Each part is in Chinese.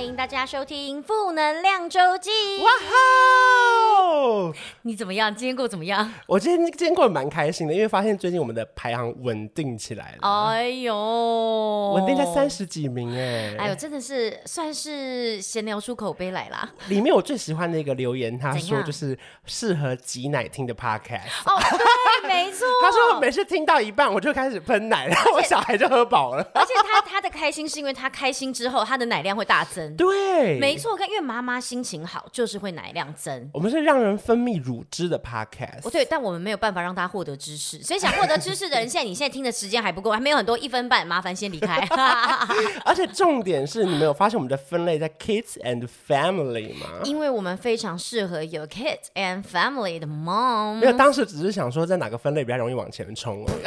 欢迎大家收听负能量周记。哇哦！你怎么样？今天过怎么样？我今天今天过得蛮开心的，因为发现最近我们的排行稳定起来了。哎呦，稳定在三十几名哎！哎呦，真的是算是闲聊出口碑来啦。里面我最喜欢的一个留言，他说就是适合挤奶听的 podcast。哦，对，没错。他说我每次听到一半，我就开始喷奶，然后我小孩就喝饱了。而且他他的开心是因为他开心之后，他的奶量会大增。对，没错。看，因为妈妈心情好，就是会奶量增。我们是让人分泌乳汁的 podcast。哦，对，但我们没有办法让他获得知识，所以想获得知识的人，现在你现在听的时间还不够，还没有很多一分半，麻烦先离开。而且重点是你没有发现我们的分类在 kids and family 吗？因为我们非常适合有 kids and family 的 mom。没有，当时只是想说在哪个分类比较容易往前冲而已。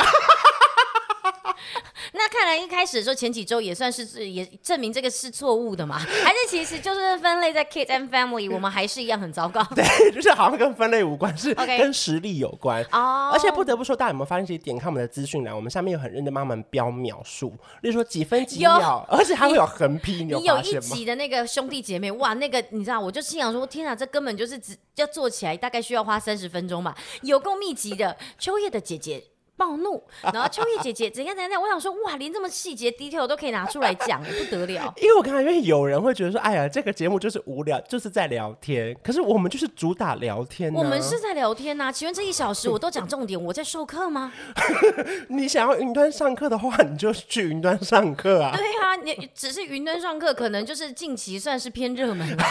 那看来一开始的时候，前几周也算是也证明这个是错误的嘛？还是其实就是分类在 kids and family，我们还是一样很糟糕？对，就是好像跟分类无关，是 跟实力有关。哦。Okay. 而且不得不说，大家有没有发现，其实点开我们的资讯栏，我们下面有很认真帮我们标秒数，例如说几分几秒，而且还会有横批。你有，你有一集的那个兄弟姐妹，哇，那个你知道，我就心想说，天啊，这根本就是只要做起来大概需要花三十分钟吧，有够密集的。秋叶的姐姐。暴怒，然后秋叶姐姐怎样怎样怎样，我想说哇，连这么细节 detail 都可以拿出来讲，不得了。因为我看到，因为有人会觉得说，哎呀，这个节目就是无聊，就是在聊天。可是我们就是主打聊天，我们是在聊天呐。请问这一小时我都讲重点，我在授课吗？你想要云端上课的话，你就去云端上课啊。对啊，你只是云端上课，可能就是近期算是偏热门了。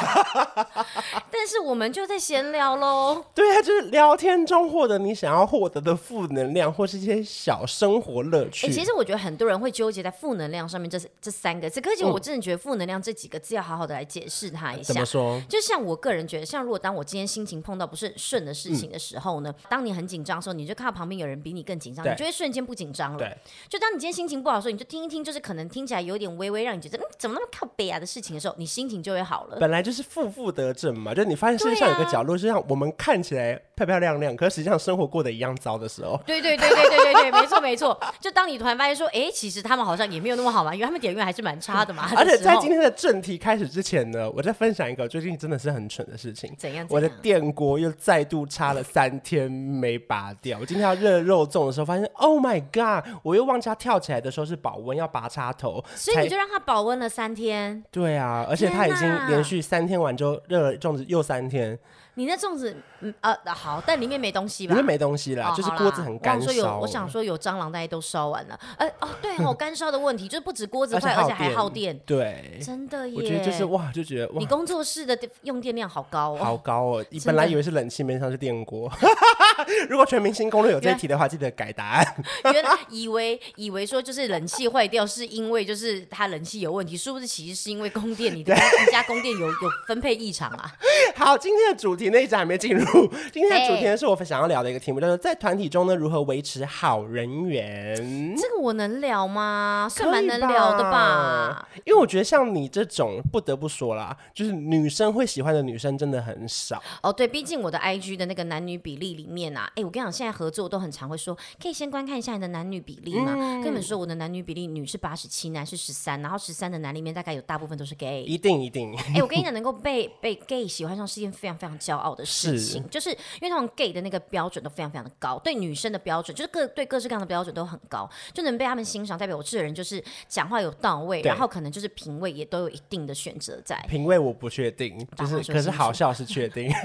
但是我们就在闲聊喽。对啊，就是聊天中获得你想要获得的负能量，或是。一些小生活乐趣。欸，其实我觉得很多人会纠结在负能量上面这这三个字，可是我真的觉得负能量这几个字要好好的来解释它一下。怎么说？就像我个人觉得，像如果当我今天心情碰到不是很顺的事情的时候呢，嗯、当你很紧张的时候，你就看到旁边有人比你更紧张，你就会瞬间不紧张了。对。就当你今天心情不好的时候，你就听一听，就是可能听起来有点微微让你觉得嗯怎么那么靠北啊的事情的时候，你心情就会好了。本来就是负负得正嘛，就你发现世界上有个角落，就像我们看起来漂漂亮亮，可是实际上生活过得一样糟的时候。对对对对对对对，没错没错。就当你突然发现说，哎，其实他们好像也没有那么好玩，因为他们点阅还是蛮差的嘛。而且在今天的正题开始之前呢，我再分享一个最近真的是很蠢的事情。怎样？怎样？我的电锅又再度插了三天没拔掉。我今天要热肉粽的时候，发现 Oh my God！我又忘记它跳起来的时候是保温，要拔插头。所以你就让它保温了三天。对啊，而且它已经连续三天完之后热了粽子又三天。你那粽子，嗯呃好，但里面没东西吧？里面没东西啦，哦、就是锅子很干烧。我想说有蟑螂，大家都烧完了。哎、欸、哦，对哦，干烧的问题就是不止锅子坏，而且还耗电。对，真的耶。我觉得就是哇，就觉得哇，你工作室的用电量好高哦，好高哦。你本来以为是冷气，没想到是电锅。如果全明星攻略有这一题的话，记得改答案。原来以为以为说就是冷气坏掉，是因为就是它冷气有问题，殊不知其实是因为供电，你的你家供电有有分配异常啊。好，今天的主题那一集还没进入。今天的主题呢，是我想要聊的一个题目，叫做在团体中呢，如何维持好人缘。这个我能聊吗？算蛮能聊的吧。因为我觉得像你这种，不得不说啦，就是女生会喜欢的女生真的很少。哦，对，毕竟我的 IG 的那个男女比例里面啊，哎，我跟你讲，现在合作都很常会说，可以先观看一下你的男女比例嘛。嗯、跟你们说，我的男女比例，女是八十七，男是十三，然后十三的男里面大概有大部分都是 gay。一定一定。哎，我跟你讲，能够被被 gay 喜欢上是件非常非常骄傲的事情，是就是因为他们 gay 的那个标准都非常非常的高，对女生的标准就是各对各式各样的标准都很高，就能被他们欣赏，代表我这个人就是讲话有到位，然后可能就是品味也都有一定的选择在。品味我不确定，就是可是好笑是确定。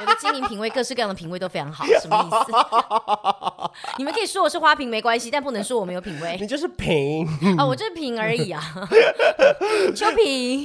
我的经营品味，各式各样的品味都非常好，什么意思？你们可以说我是花瓶没关系，但不能说我没有品味。你就是瓶啊、哦，我就是瓶而已啊，秋瓶。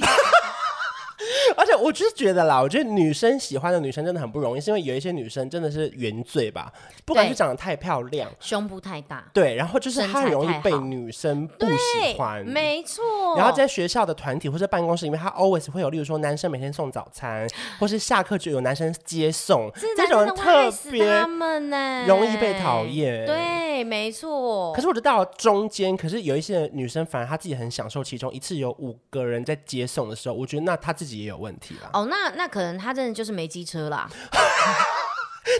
而且我就是觉得啦，我觉得女生喜欢的女生真的很不容易，是因为有一些女生真的是原罪吧，不管是长得太漂亮，胸部太大，对，然后就是她很容易被女生不喜欢，没错。然后在学校的团体或者办公室里面，她 always 会有，例如说男生每天送早餐，或是下课就有男生接送，这种人特别他们呢容易被讨厌。对，没错。可是我觉得到了中间，可是有一些女生反而她自己很享受其中，一次有五个人在接送的时候，我觉得那她自己也有问题啦。哦，那那可能他真的就是没机车啦。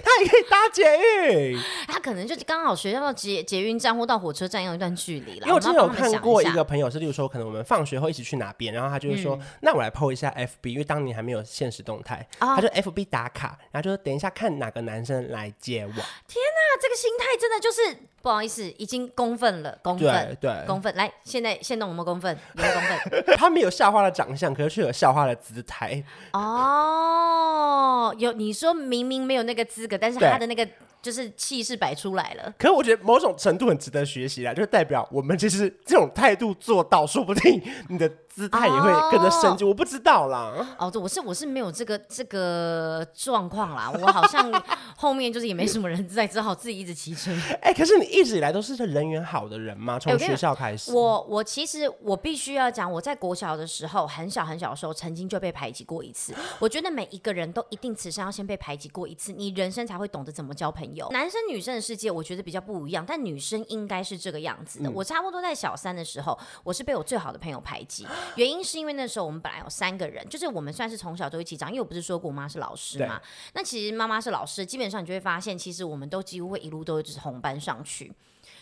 他也可以搭捷运，他可能就刚好学校到捷捷运站或到火车站要一段距离了。因为我之前有看过一个朋友是，例如说可能我们放学后一起去哪边，然后他就是说，嗯、那我来 po 一下 FB，因为当年还没有现实动态，哦、他就 FB 打卡，然后就说等一下看哪个男生来接我。天哪，这个心态真的就是。不好意思，已经公愤了，公愤，对，公愤。来，现在现动我们公愤？有没有公愤？他没有校花的长相，可是却有校花的姿态。哦，有你说明明没有那个资格，但是他的那个。就是气势摆出来了，可是我觉得某种程度很值得学习啦，就是代表我们其实这种态度做到，说不定你的姿态也会跟着升级。哦、我不知道啦。哦，对，我是我是没有这个这个状况啦，我好像 后面就是也没什么人在，只好自己一直骑车。哎、欸，可是你一直以来都是人缘好的人吗？从学校开始，欸、我我其实我必须要讲，我在国小的时候，很小很小的时候，曾经就被排挤过一次。我觉得每一个人都一定此生要先被排挤过一次，你人生才会懂得怎么交朋友。男生女生的世界，我觉得比较不一样，但女生应该是这个样子的。嗯、我差不多在小三的时候，我是被我最好的朋友排挤，原因是因为那时候我们本来有三个人，就是我们算是从小都一起长，因为我不是说过我妈是老师嘛，那其实妈妈是老师，基本上你就会发现，其实我们都几乎会一路都一直同班上去。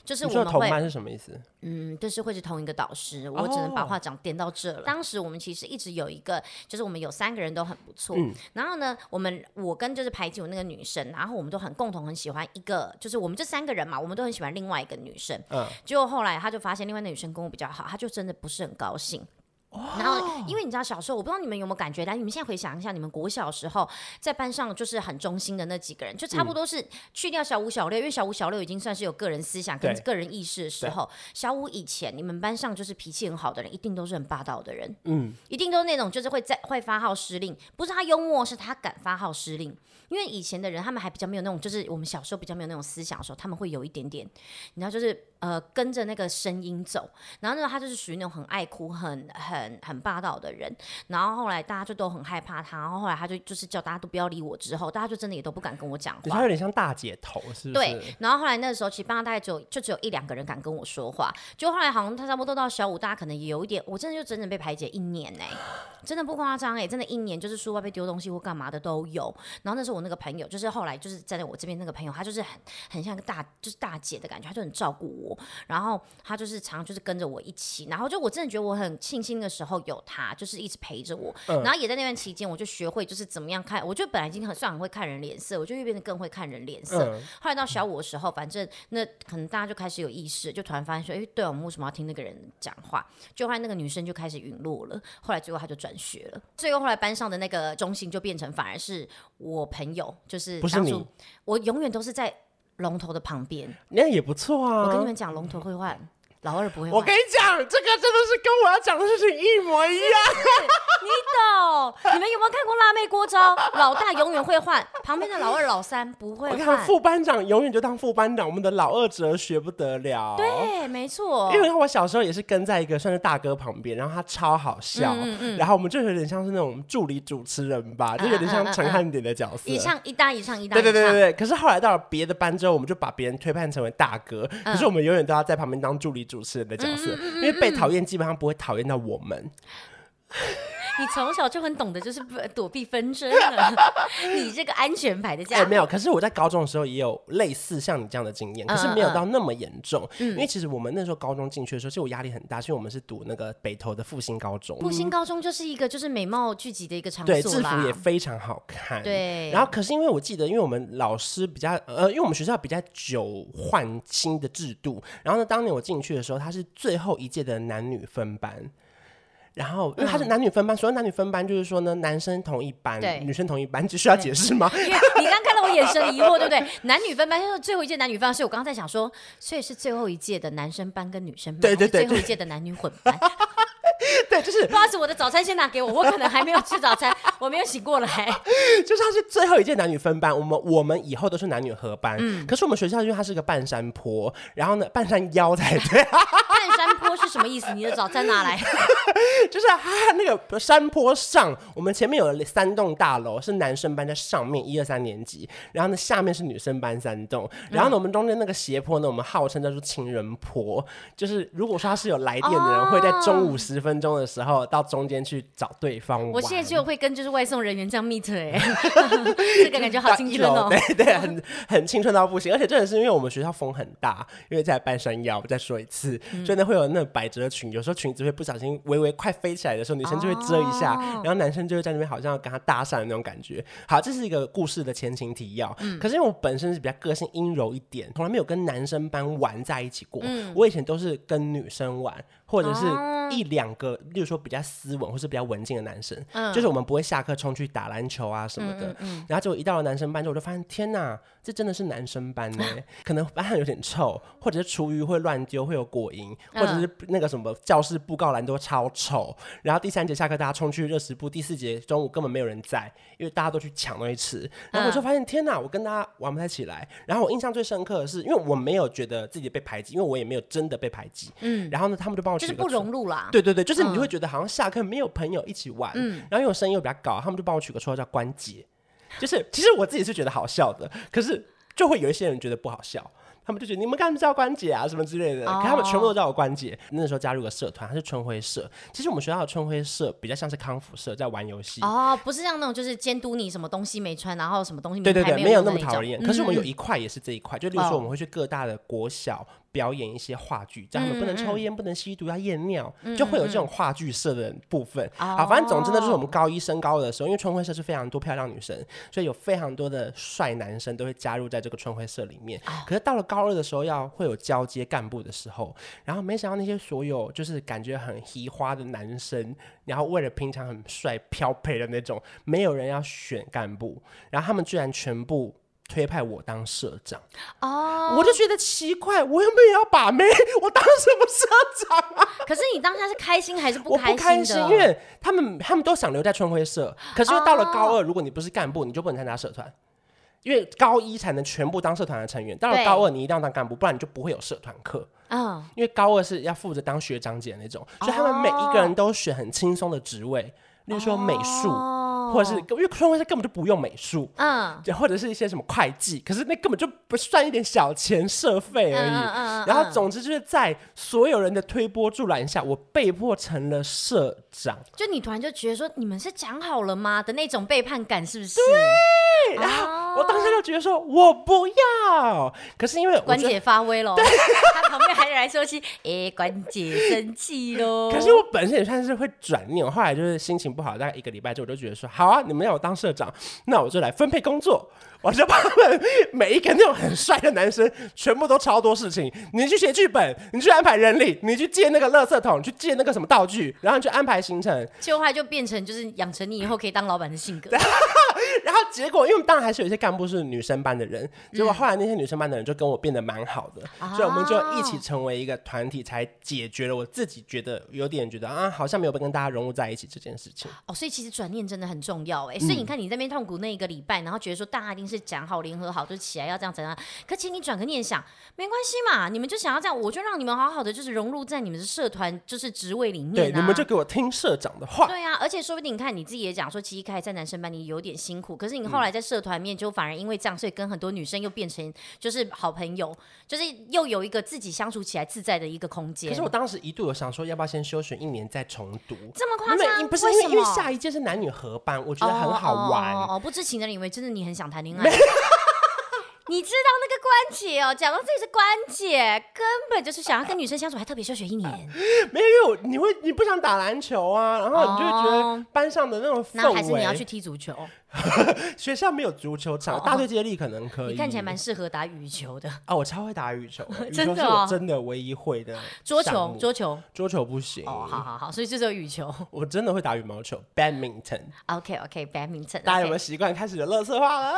就是我们会同班是什么意思？嗯，就是会是同一个导师，我只能把话讲点到这了。Oh. 当时我们其实一直有一个，就是我们有三个人都很不错。嗯、然后呢，我们我跟就是排挤我那个女生，然后我们都很共同很喜欢一个，就是我们这三个人嘛，我们都很喜欢另外一个女生。嗯。结果后来他就发现另外那女生跟我比较好，他就真的不是很高兴。然后，因为你知道小时候，我不知道你们有没有感觉，但你们现在回想一下，你们国小时候在班上就是很忠心的那几个人，就差不多是去掉小五、小六，因为小五、小六已经算是有个人思想跟个人意识的时候。小五以前，你们班上就是脾气很好的人，一定都是很霸道的人，嗯，一定都是那种就是会在会发号施令，不是他幽默，是他敢发号施令。因为以前的人，他们还比较没有那种，就是我们小时候比较没有那种思想的时候，他们会有一点点，你知道，就是呃跟着那个声音走。然后呢，他就是属于那种很爱哭、很很很霸道的人。然后后来大家就都很害怕他。然后后来他就就是叫大家都不要理我。之后大家就真的也都不敢跟我讲话。他有点像大姐头，是不是？对。然后后来那个时候，其实班上大概只有就只有一两个人敢跟我说话。就后来好像他差不多到小五，大家可能也有一点，我真的就整整被排解一年哎、欸，真的不夸张哎，真的，一年就是书包被丢东西或干嘛的都有。然后那时候我那个朋友就是后来就是站在我这边那个朋友，他就是很很像个大就是大姐的感觉，他就很照顾我，然后他就是常常就是跟着我一起，然后就我真的觉得我很庆幸的时候有他，就是一直陪着我，嗯、然后也在那段期间我就学会就是怎么样看，我觉得本来已经很算很会看人脸色，我就越变得更会看人脸色。嗯、后来到小五的时候，反正那可能大家就开始有意识，就突然发现说，哎，对，我们为什么要听那个人讲话？就后来那个女生就开始陨落了，后来最后他就转学了，最后后来班上的那个中心就变成反而是我朋友，就是。不是你，我永远都是在龙头的旁边，那也不错啊。我跟你们讲，龙头会换。老二不会。我跟你讲，这个真的是跟我要讲的事情一模一样。你懂？你们有没有看过《辣妹锅招》？老大永远会换，旁边的老二、老三不会换。我看副班长永远就当副班长，我们的老二哲学不得了。对，没错。因为我小时候也是跟在一个算是大哥旁边，然后他超好笑，嗯嗯，然后我们就有点像是那种助理主持人吧，就有点像陈汉典的角色，一唱一搭一唱一搭。对对对对对。可是后来到了别的班之后，我们就把别人推判成为大哥，可是我们永远都要在旁边当助理主持人的角色，因为被讨厌基本上不会讨厌到我们。你从小就很懂得就是躲避纷争了，你这个安全牌的家伙。哎，没有。可是我在高中的时候也有类似像你这样的经验，可是没有到那么严重。因为其实我们那时候高中进去的时候，其实我压力很大，因为我们是读那个北投的复兴高中。复兴高中就是一个就是美貌聚集的一个场所，对，制服也非常好看。对。然后可是因为我记得，因为我们老师比较呃，因为我们学校比较久换新的制度，然后呢，当年我进去的时候，他是最后一届的男女分班。然后，因为他是男女分班，所谓男女分班就是说呢，男生同一班，女生同一班，只需要解释吗？因为你刚看到我眼神疑惑，对不对？男女分班就是最后一届男女分班，所以我刚刚在想说，所以是最后一届的男生班跟女生班，对对对，最后一届的男女混班。对，就是不好意思，我的早餐先拿给我，我可能还没有吃早餐，我没有醒过来。就是他是最后一届男女分班，我们我们以后都是男女合班。嗯，可是我们学校因为它是个半山坡，然后呢，半山腰才对。半山坡是什么意思？你的早餐哪来？就是他那个山坡上，我们前面有三栋大楼，是男生班在上面一二三年级，然后呢下面是女生班三栋，然后呢我们中间那个斜坡呢，我们号称叫做情人坡，就是如果说他是有来电的人，会在中午十分钟的时候到中间去找对方玩。我现在就会跟就是外送人员这样 meet 哎，这个感觉好青春哦，对 对，很很青春到不行，而且真的是因为我们学校风很大，因为在半山腰，我再说一次，所以呢会有那百褶裙，有时候裙子会不小心微微快飞起来的时候，女生就会遮一下，然后男生就会在那边好像要跟他搭讪的那种感觉。好，这是一个故事的前情提要。可是因为我本身是比较个性阴柔一点，从来没有跟男生班玩在一起过。我以前都是跟女生玩。或者是一两个，例如说比较斯文或是比较文静的男生，嗯、就是我们不会下课冲去打篮球啊什么的。嗯然后就一到了男生班之后，我就发现天哪，这真的是男生班呢。可能班上有点臭，或者是厨余会乱丢，会有果蝇，或者是那个什么教室布告栏都超丑。然后第三节下课，大家冲去热食部；第四节中午根本没有人在，因为大家都去抢东西吃。然后我就发现天哪，我跟大家玩不太起来。然后我印象最深刻的是，因为我没有觉得自己被排挤，因为我也没有真的被排挤。嗯。然后呢，他们就帮我。就是不融入啦，对对对，就是你就会觉得好像下课没有朋友一起玩，嗯，然后因为我声音又比较高，他们就帮我取个绰号叫关节，就是其实我自己是觉得好笑的，可是就会有一些人觉得不好笑。他们就觉得你们干什么叫关姐啊什么之类的，可他们全部都叫我关姐。那时候加入个社团，它是春晖社。其实我们学校的春晖社比较像是康复社，在玩游戏。哦，不是像那种就是监督你什么东西没穿，然后什么东西没对对对，没有那么讨厌。可是我们有一块也是这一块，就例如说我们会去各大的国小表演一些话剧，叫他们不能抽烟、不能吸毒、要验尿，就会有这种话剧社的部分。好，反正总之呢，就是我们高一升高二的时候，因为春晖社是非常多漂亮女生，所以有非常多的帅男生都会加入在这个春晖社里面。可是到了高二的时候要。会有交接干部的时候，然后没想到那些所有就是感觉很嘻花的男生，然后为了平常很帅飘配的那种，没有人要选干部，然后他们居然全部推派我当社长哦，我就觉得奇怪，我又没有要把妹，我当什么社长啊？可是你当下是开心还是不开心？我不开心，因为他们他们都想留在春晖社，可是又到了高二，如果你不是干部，你就不能参加社团。因为高一才能全部当社团的成员，到了高二你一定要当干部，不然你就不会有社团课。嗯，因为高二是要负责当学长姐那种，所以他们每一个人都选很轻松的职位，例如说美术。或者是因为春晖社根本就不用美术，嗯，或者是一些什么会计，可是那根本就不算一点小钱社费而已。嗯嗯嗯、然后总之就是在所有人的推波助澜下，我被迫成了社长。就你突然就觉得说，你们是讲好了吗的那种背叛感，是不是？对。然后我当时就觉得说，我不要。可是因为关姐发威了，对 他旁边还来说是，哎、欸，关姐生气喽。可是我本身也算是会转念，我后来就是心情不好，大概一个礼拜之后，我就觉得说，好好啊，你们要我当社长，那我就来分配工作。我就把他们每一个那种很帅的男生，全部都超多事情。你去写剧本，你去安排人力，你去借那个垃圾桶，去借那个什么道具，然后你去安排行程。就后来就变成就是养成你以后可以当老板的性格。然后结果，因为当然还是有一些干部是女生班的人，结果后来那些女生班的人就跟我变得蛮好的，嗯、所以我们就一起成为一个团体，才解决了我自己觉得有点觉得啊，好像没有跟大家融入在一起这件事情。哦，所以其实转念真的很重要哎。所以你看你那边痛苦那一个礼拜，然后觉得说大家一定是。讲好联合好，就起来要这样怎样？可请你转个念想，没关系嘛，你们就想要这样，我就让你们好好的，就是融入在你们的社团，就是职位里面、啊。对，你们就给我听社长的话。对啊，而且说不定你看你自己也讲说，其实开始在男生班你有点辛苦，可是你后来在社团面就反而因为这样，所以跟很多女生又变成就是好朋友，就是又有一个自己相处起来自在的一个空间。可是我当时一度有想说，要不要先休学一年再重读？这么夸张？不是因为因为下一届是男女合班，我觉得很好玩。哦，哦，哦，不知情的人以为真的你很想谈恋爱。你知道那个关姐哦，讲到自己是关姐，根本就是想要跟女生相处，还特别休学一年。没有，因为你会你不想打篮球啊，然后你就会觉得班上的那种氛围，那还是你要去踢足球。学校没有足球场，大队接力可能可以。你看起来蛮适合打羽球的啊！我超会打羽球，真的，我真的唯一会的。桌球，桌球，桌球不行。哦，好好好，所以就只有羽球。我真的会打羽毛球，badminton。OK，OK，badminton。大家有没有习惯开始有乐色话了？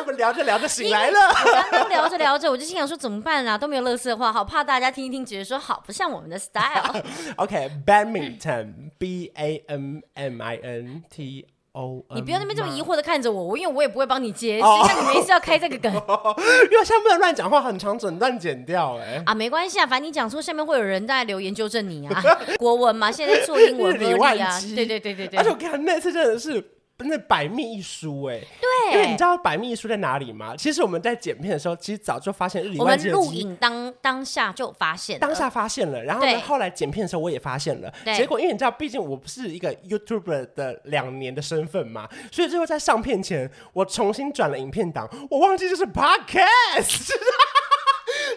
我们聊着聊着醒来了。刚刚聊着聊着，我就心想说怎么办啊？都没有乐色话，好怕大家听一听，觉得说好不像我们的 style。OK，badminton，B A M M I N T。哦，你不要那边这么疑惑的看着我，我因为我也不会帮你接，谁让你没事要开这个梗？因为下面乱讲话很长，整段剪掉哎。啊，没关系啊，反正你讲错，下面会有人在留言纠正你啊。国文嘛，现在做英文，日理万机，对对对对对。而且我看那次真的是。那百密一疏哎，对，因为你知道百密一疏在哪里吗？其实我们在剪片的时候，其实早就发现日理万机。我们录影当当下就发现，当下发现了，然后呢，后来剪片的时候我也发现了。结果因为你知道，毕竟我不是一个 YouTuber 的两年的身份嘛，所以最后在上片前，我重新转了影片档，我忘记就是 Podcast。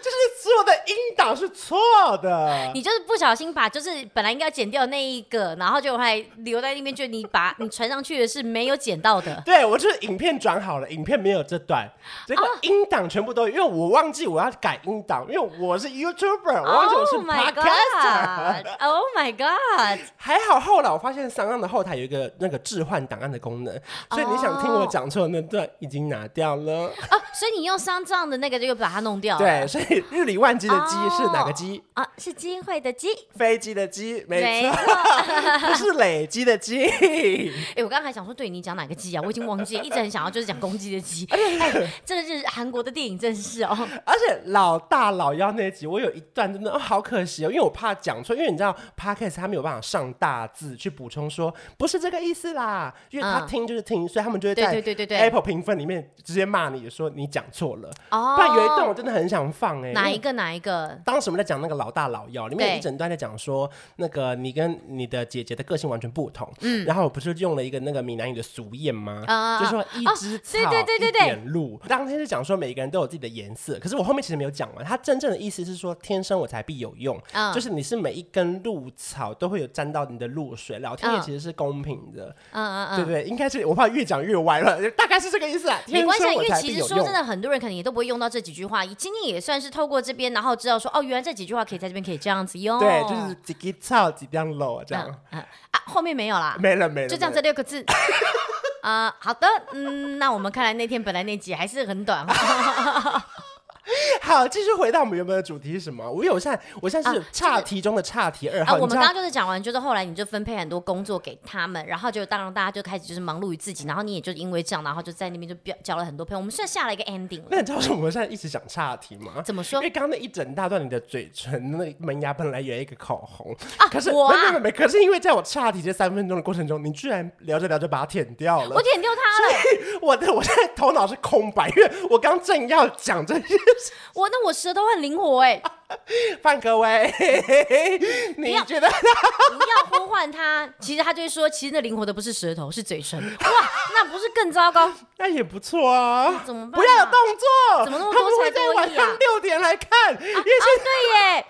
就是所有的音档是错的，你就是不小心把就是本来应该要剪掉那一个，然后就还留在那边，就你把你传上去的是没有剪到的。对，我就是影片转好了，影片没有这段，这个音档全部都有，因为我忘记我要改音档，因为我是 YouTuber，我忘记我是 Podcaster。Oh my god！还好后来我发现 SoundOn 的后台有一个那个置换档案的功能，所以你想听我讲错的那段已经拿掉了。啊，所以你用 SoundOn 的那个就把它弄掉了。对，所以。日理万机的鸡是哪个鸡？啊，是机会的机，飞机的机，没错，不是累积的积。哎，我刚刚还想说，对你讲哪个鸡啊？我已经忘记，一直很想要就是讲公鸡的鸡。哎，这个是韩国的电影，真是哦。而且老大老幺那集，我有一段真的哦好可惜哦，因为我怕讲错，因为你知道 Podcast 他没有办法上大字去补充说不是这个意思啦，因为他听就是听，所以他们就会在 Apple 评分里面直接骂你说你讲错了。哦，不然有一段我真的很想放哎。哪一个？哪一个？当时我们在讲那个老大老幺，里面有一整段在讲说，那个你跟你的姐姐的个性完全不同。嗯，然后我不是用了一个那个闽南语的俗谚吗？啊，就是说一枝草一点露。当天是讲说每个人都有自己的颜色，可是我后面其实没有讲完。他真正的意思是说，天生我才必有用，就是你是每一根露草都会有沾到你的露水。老天爷其实是公平的。嗯嗯嗯，对不对？应该是我怕越讲越歪了，大概是这个意思啊。没关系，因为其实说真的，很多人可能也都不会用到这几句话。今天也算是透过这边。然后知道说哦，原来这几句话可以在这边可以这样子用。对，就是几个草几点露这样。嗯，嗯啊，后面没有啦，没了没了，就这样这六个字。啊、呃，好的，嗯，那我们看来那天本来那集还是很短。好，继续回到我们原本的主题是什么？我有现在，我现在是岔题中的岔题二号。啊，我们刚刚就是讲完，就是后来你就分配很多工作给他们，然后就当然大家就开始就是忙碌于自己，然后你也就因为这样，然后就在那边就交交了很多朋友。我们现在下了一个 ending。那你知道为什么我们现在一直讲岔题吗？怎么说？因为刚刚那一整大段你的嘴唇那门牙本来有一个口红啊，可是没没没，可是因为在我岔题这三分钟的过程中，你居然聊着聊着把它舔掉了。我舔掉它了。我的我现在头脑是空白，因为我刚正要讲这件事。我那我舌头很灵活哎，范可威，你觉得他？不要呼唤他，其实他就会说，其实那灵活的不是舌头，是嘴唇。哇，那不是更糟糕？那也不错啊。怎么办？不要有动作，怎么那么多才多艺啊？在晚上六点来看，啊，啊对耶。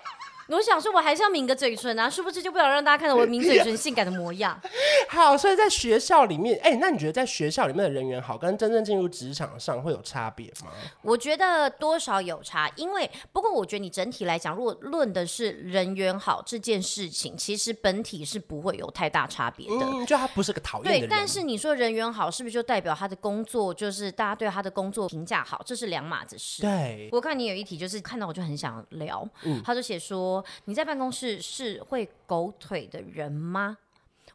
我想说，我还是要抿个嘴唇啊，殊不知就不想让大家看到我抿嘴唇性感的模样。好，所以在学校里面，哎、欸，那你觉得在学校里面的人缘好，跟真正进入职场上会有差别吗？我觉得多少有差，因为不过我觉得你整体来讲，如果论的是人缘好这件事情，其实本体是不会有太大差别的。嗯，就他不是个讨厌的人。对，但是你说人缘好，是不是就代表他的工作就是大家对他的工作评价好？这是两码子事。对，我看你有一题，就是看到我就很想聊，嗯，他就写说你在办公室。是会狗腿的人吗？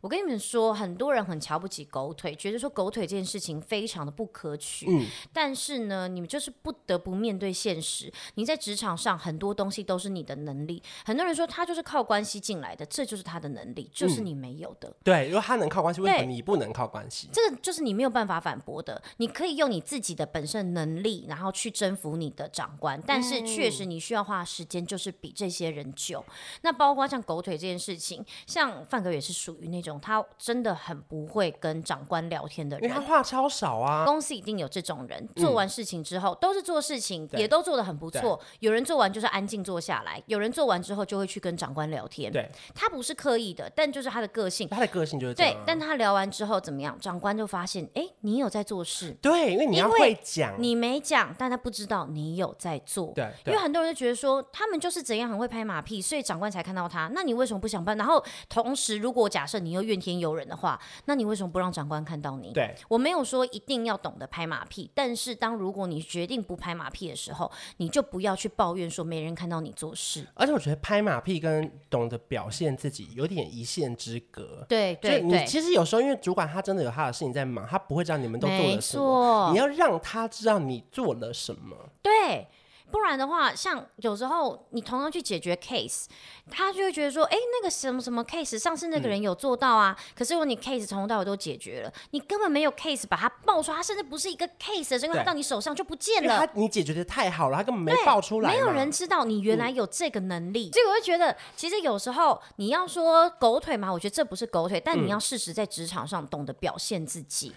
我跟你们说，很多人很瞧不起狗腿，觉得说狗腿这件事情非常的不可取。嗯，但是呢，你们就是不得不面对现实。你在职场上很多东西都是你的能力。很多人说他就是靠关系进来的，这就是他的能力，就是你没有的。嗯、对，如果他能靠关系，为什么你不能靠关系？这个就是你没有办法反驳的。你可以用你自己的本身能力，然后去征服你的长官，但是确实你需要花时间，就是比这些人久。那包括像狗腿这件事情，像范哥也是属于那种。种他真的很不会跟长官聊天的人，因为他话超少啊。公司一定有这种人，做完事情之后、嗯、都是做事情，也都做得很不错。有人做完就是安静坐下来，有人做完之后就会去跟长官聊天。对，他不是刻意的，但就是他的个性。他的个性就是这样、啊。对，但他聊完之后怎么样？长官就发现，哎，你有在做事。对，因为你要会讲，你没讲，但他不知道你有在做。对，对，因为很多人就觉得说，他们就是怎样很会拍马屁，所以长官才看到他。那你为什么不想办？然后同时，如果假设你又怨天尤人的话，那你为什么不让长官看到你？对，我没有说一定要懂得拍马屁，但是当如果你决定不拍马屁的时候，你就不要去抱怨说没人看到你做事。而且我觉得拍马屁跟懂得表现自己有点一线之隔。对对对，你其实有时候因为主管他真的有他的事情在忙，他不会知道你们都做了什么，你要让他知道你做了什么。对。不然的话，像有时候你同样去解决 case，他就会觉得说，哎，那个什么什么 case，上次那个人有做到啊。嗯、可是如果你 case 从头到尾都解决了，你根本没有 case 把它爆出来，他甚至不是一个 case，是因为他到你手上就不见了。他你解决的太好了，他根本没爆出来，没有人知道你原来有这个能力。嗯、所以我会觉得，其实有时候你要说狗腿嘛，我觉得这不是狗腿，但你要适时在职场上懂得表现自己。嗯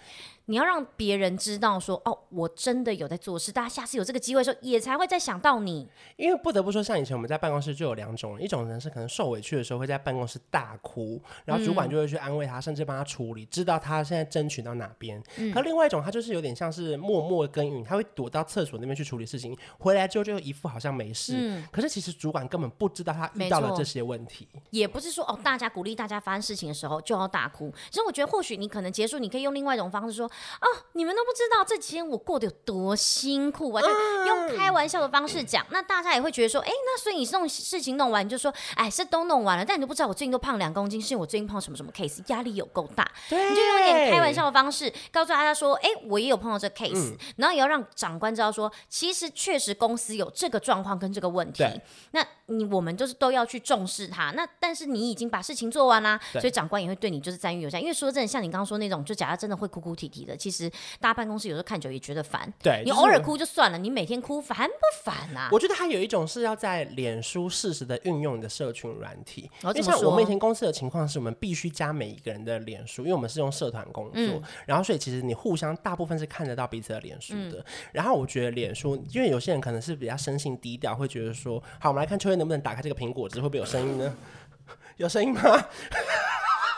你要让别人知道说，哦，我真的有在做事，大家下次有这个机会的时候，也才会再想到你。因为不得不说，像以前我们在办公室就有两种人，一种人是可能受委屈的时候会在办公室大哭，然后主管就会去安慰他，嗯、甚至帮他处理，知道他现在争取到哪边。嗯、可另外一种，他就是有点像是默默耕耘，他会躲到厕所那边去处理事情，回来之后就一副好像没事。嗯、可是其实主管根本不知道他遇到了这些问题。也不是说哦，大家鼓励大家发生事情的时候就要大哭。其实我觉得，或许你可能结束，你可以用另外一种方式说，哦，你们。都不知道这几天我过得有多辛苦啊！就用开玩笑的方式讲，那大家也会觉得说，哎，那所以你弄事情弄完，你就说，哎，是都弄完了，但你都不知道我最近都胖两公斤，是因为我最近碰什么什么 case，压力有够大。对，你就用点开玩笑的方式告诉大家说，哎，我也有碰到这 case，嗯，然后也要让长官知道说，其实确实公司有这个状况跟这个问题。那你我们就是都要去重视它。那但是你已经把事情做完啦，所以长官也会对你就是赞誉有加。因为说真的，像你刚刚说那种，就假如真的会哭哭啼啼的，其实。大办公室有时候看久也觉得烦，对，你偶尔哭就算了，你每天哭烦不烦啊？我觉得还有一种是要在脸书适时的运用你的社群软体，因为像我们以前公司的情况是我们必须加每一个人的脸书，因为我们是用社团工作，嗯、然后所以其实你互相大部分是看得到彼此的脸书的。嗯、然后我觉得脸书，因为有些人可能是比较生性低调，会觉得说，好，我们来看秋叶能不能打开这个苹果汁，会不会有声音呢？有声音吗？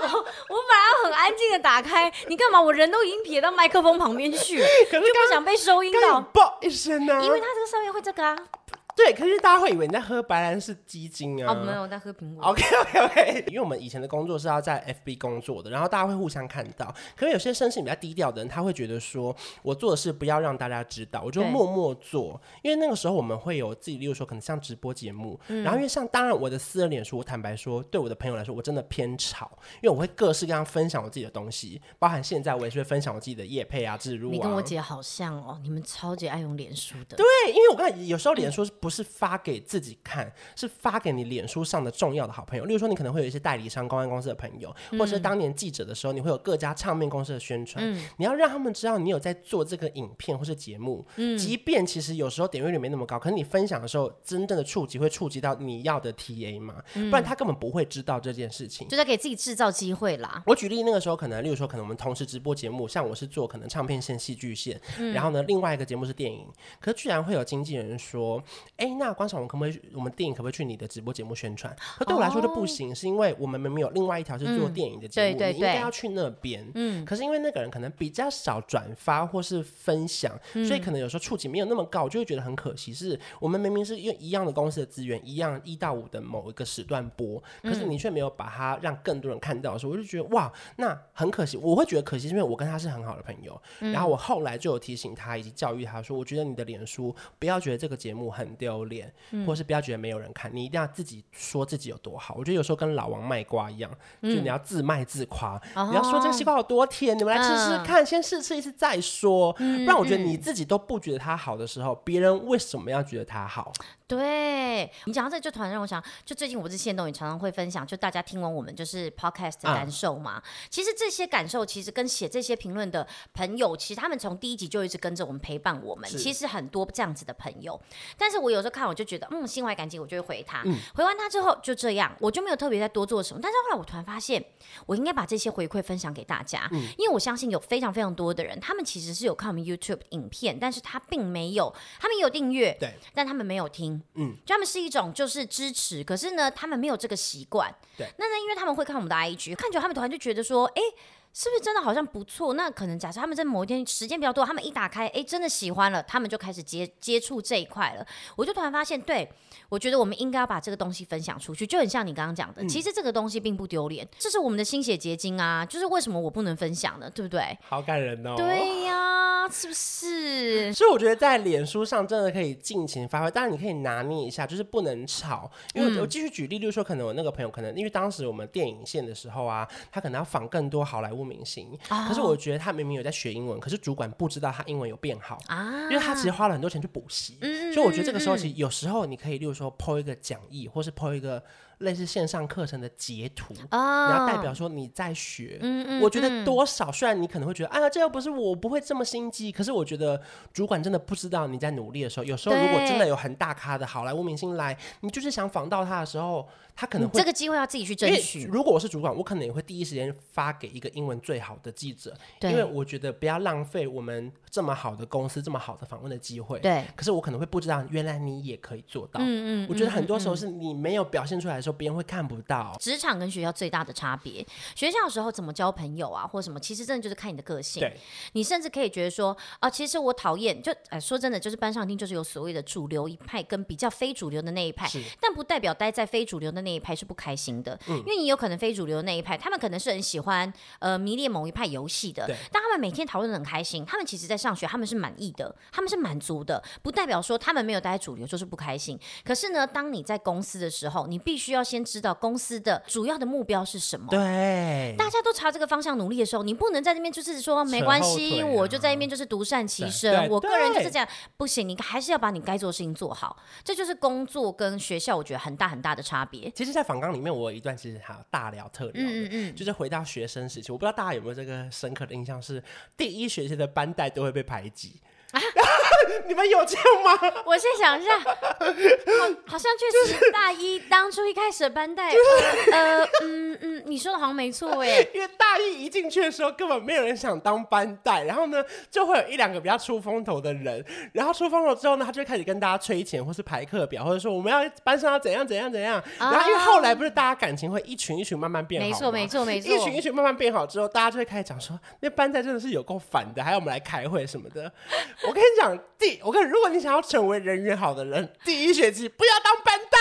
我我本来很安静的打开，你干嘛？我人都已经撇到麦克风旁边去了，可就不想被收音到，爆一声呢？因为它这个上面会这个啊。对，可是大家会以为你在喝白兰氏鸡精啊？哦，没有，我在喝苹果。OK OK OK。因为我们以前的工作是要在 FB 工作的，然后大家会互相看到。可是有些生性比较低调的人，他会觉得说，我做的事不要让大家知道，我就默默做。因为那个时候我们会有自己，例如说可能像直播节目，嗯、然后因为像当然我的私人脸书，我坦白说，对我的朋友来说，我真的偏吵，因为我会各式各样分享我自己的东西，包含现在我也是会分享我自己的业配啊、置入啊。你跟我姐好像哦，你们超级爱用脸书的。对，因为我刚才有时候脸书是不是发给。自己看是发给你脸书上的重要的好朋友，例如说你可能会有一些代理商、公关公司的朋友，或者是当年记者的时候，你会有各家唱片公司的宣传。嗯、你要让他们知道你有在做这个影片或是节目，嗯、即便其实有时候点阅率没那么高，可是你分享的时候，真正的触及会触及到你要的 TA 嘛？嗯、不然他根本不会知道这件事情，就在给自己制造机会啦。我举例，那个时候可能，例如说，可能我们同时直播节目，像我是做可能唱片线、戏剧线，嗯、然后呢，另外一个节目是电影，可是居然会有经纪人说：“哎、欸，那关韶文可不可以我们电影？”可不可以去你的直播节目宣传？那对我来说就不行，是因为我们明明有另外一条是做电影的节目，你应该要去那边。嗯，可是因为那个人可能比较少转发或是分享，所以可能有时候触及没有那么高，我就会觉得很可惜。是我们明明是用一样的公司的资源，一样一到五的某一个时段播，可是你却没有把它让更多人看到的时候，我就觉得哇，那很可惜。我会觉得可惜，是因为我跟他是很好的朋友。然后我后来就有提醒他以及教育他说，我觉得你的脸书不要觉得这个节目很丢脸，或是不要觉得没有人看，你一定要自己说自己有多好。我觉得有时候跟老王卖瓜一样，嗯、就你要自卖自夸，嗯、你要说这个西瓜有多甜，你们来吃吃看，嗯、先试吃一次再说。嗯、不然我觉得你自己都不觉得它好的时候，别人为什么要觉得它好？对，你讲到这就突然让我想，就最近我不是线动也常常会分享，就大家听完我们就是 podcast 的感受嘛。啊、其实这些感受，其实跟写这些评论的朋友，其实他们从第一集就一直跟着我们陪伴我们。其实很多这样子的朋友，但是我有时候看我就觉得，嗯，心怀感激，我就会回他。嗯、回完他之后就这样，我就没有特别再多做什么。但是后来我突然发现，我应该把这些回馈分享给大家，嗯、因为我相信有非常非常多的人，他们其实是有看我们 YouTube 影片，但是他并没有，他们有订阅，对，但他们没有听。嗯，就他们是一种就是支持，可是呢，他们没有这个习惯。对，那呢，因为他们会看我们的 IG，看久他们突然就觉得说，哎。是不是真的好像不错？那可能假设他们在某一天时间比较多，他们一打开，哎，真的喜欢了，他们就开始接接触这一块了。我就突然发现，对，我觉得我们应该要把这个东西分享出去，就很像你刚刚讲的，嗯、其实这个东西并不丢脸，这是我们的心血结晶啊，就是为什么我不能分享呢？对不对？好感人哦。对呀，是不是？所以我觉得在脸书上真的可以尽情发挥，当然你可以拿捏一下，就是不能吵。因为我继续举例，例如说，可能我那个朋友，可能因为当时我们电影线的时候啊，他可能要访更多好莱坞。明星，可是我觉得他明明有在学英文，可是主管不知道他英文有变好啊，因为他其实花了很多钱去补习，所以我觉得这个时候其实有时候你可以，例如说 po 一个讲义，或是 po 一个。类似线上课程的截图，然后代表说你在学。我觉得多少，虽然你可能会觉得，哎呀，这又不是我不会这么心机，可是我觉得主管真的不知道你在努力的时候，有时候如果真的有很大咖的好莱坞明星来，你就是想仿到他的时候，他可能会这个机会要自己去争取。如果我是主管，我可能也会第一时间发给一个英文最好的记者，因为我觉得不要浪费我们这么好的公司这么好的访问的机会。对，可是我可能会不知道，原来你也可以做到。嗯嗯，我觉得很多时候是你没有表现出来的时候。别人会看不到职场跟学校最大的差别。学校的时候怎么交朋友啊，或什么，其实真的就是看你的个性。对，你甚至可以觉得说啊，其实我讨厌，就哎，说真的，就是班上听就是有所谓的主流一派跟比较非主流的那一派，但不代表待在非主流的那一派是不开心的。嗯，因为你有可能非主流的那一派，他们可能是很喜欢呃迷恋某一派游戏的，对但他们每天讨论的很开心，他们其实在上学，他们是满意的，他们是满足的，不代表说他们没有待在主流就是不开心。可是呢，当你在公司的时候，你必须要先知道公司的主要的目标是什么？对，大家都朝这个方向努力的时候，你不能在那边就是说没关系，啊、我就在那边就是独善其身，我个人就是这样，不行，你还是要把你该做的事情做好。这就是工作跟学校，我觉得很大很大的差别。其实，在访纲里面，我有一段其实还有大聊特聊的，嗯嗯，就是回到学生时期，我不知道大家有没有这个深刻的印象，是第一学期的班代都会被排挤。啊、你们有这样吗？我先想一下，好，好像确实大一当初一开始的班代，呃嗯嗯，你说的好像没错哎，因为大一一进去的时候根本没有人想当班代，然后呢就会有一两个比较出风头的人，然后出风头之后呢，他就开始跟大家催钱或是排课表，或者说我们要班上要怎样怎样怎样，然后因为后来不是大家感情会一群一群慢慢变好，没错没错没错，一群一群慢慢变好之后，大家就会开始讲说，那班带真的是有够烦的，还要我们来开会什么的。我跟你讲，第我跟你，如果你想要成为人缘好的人，第一学期不要当班代。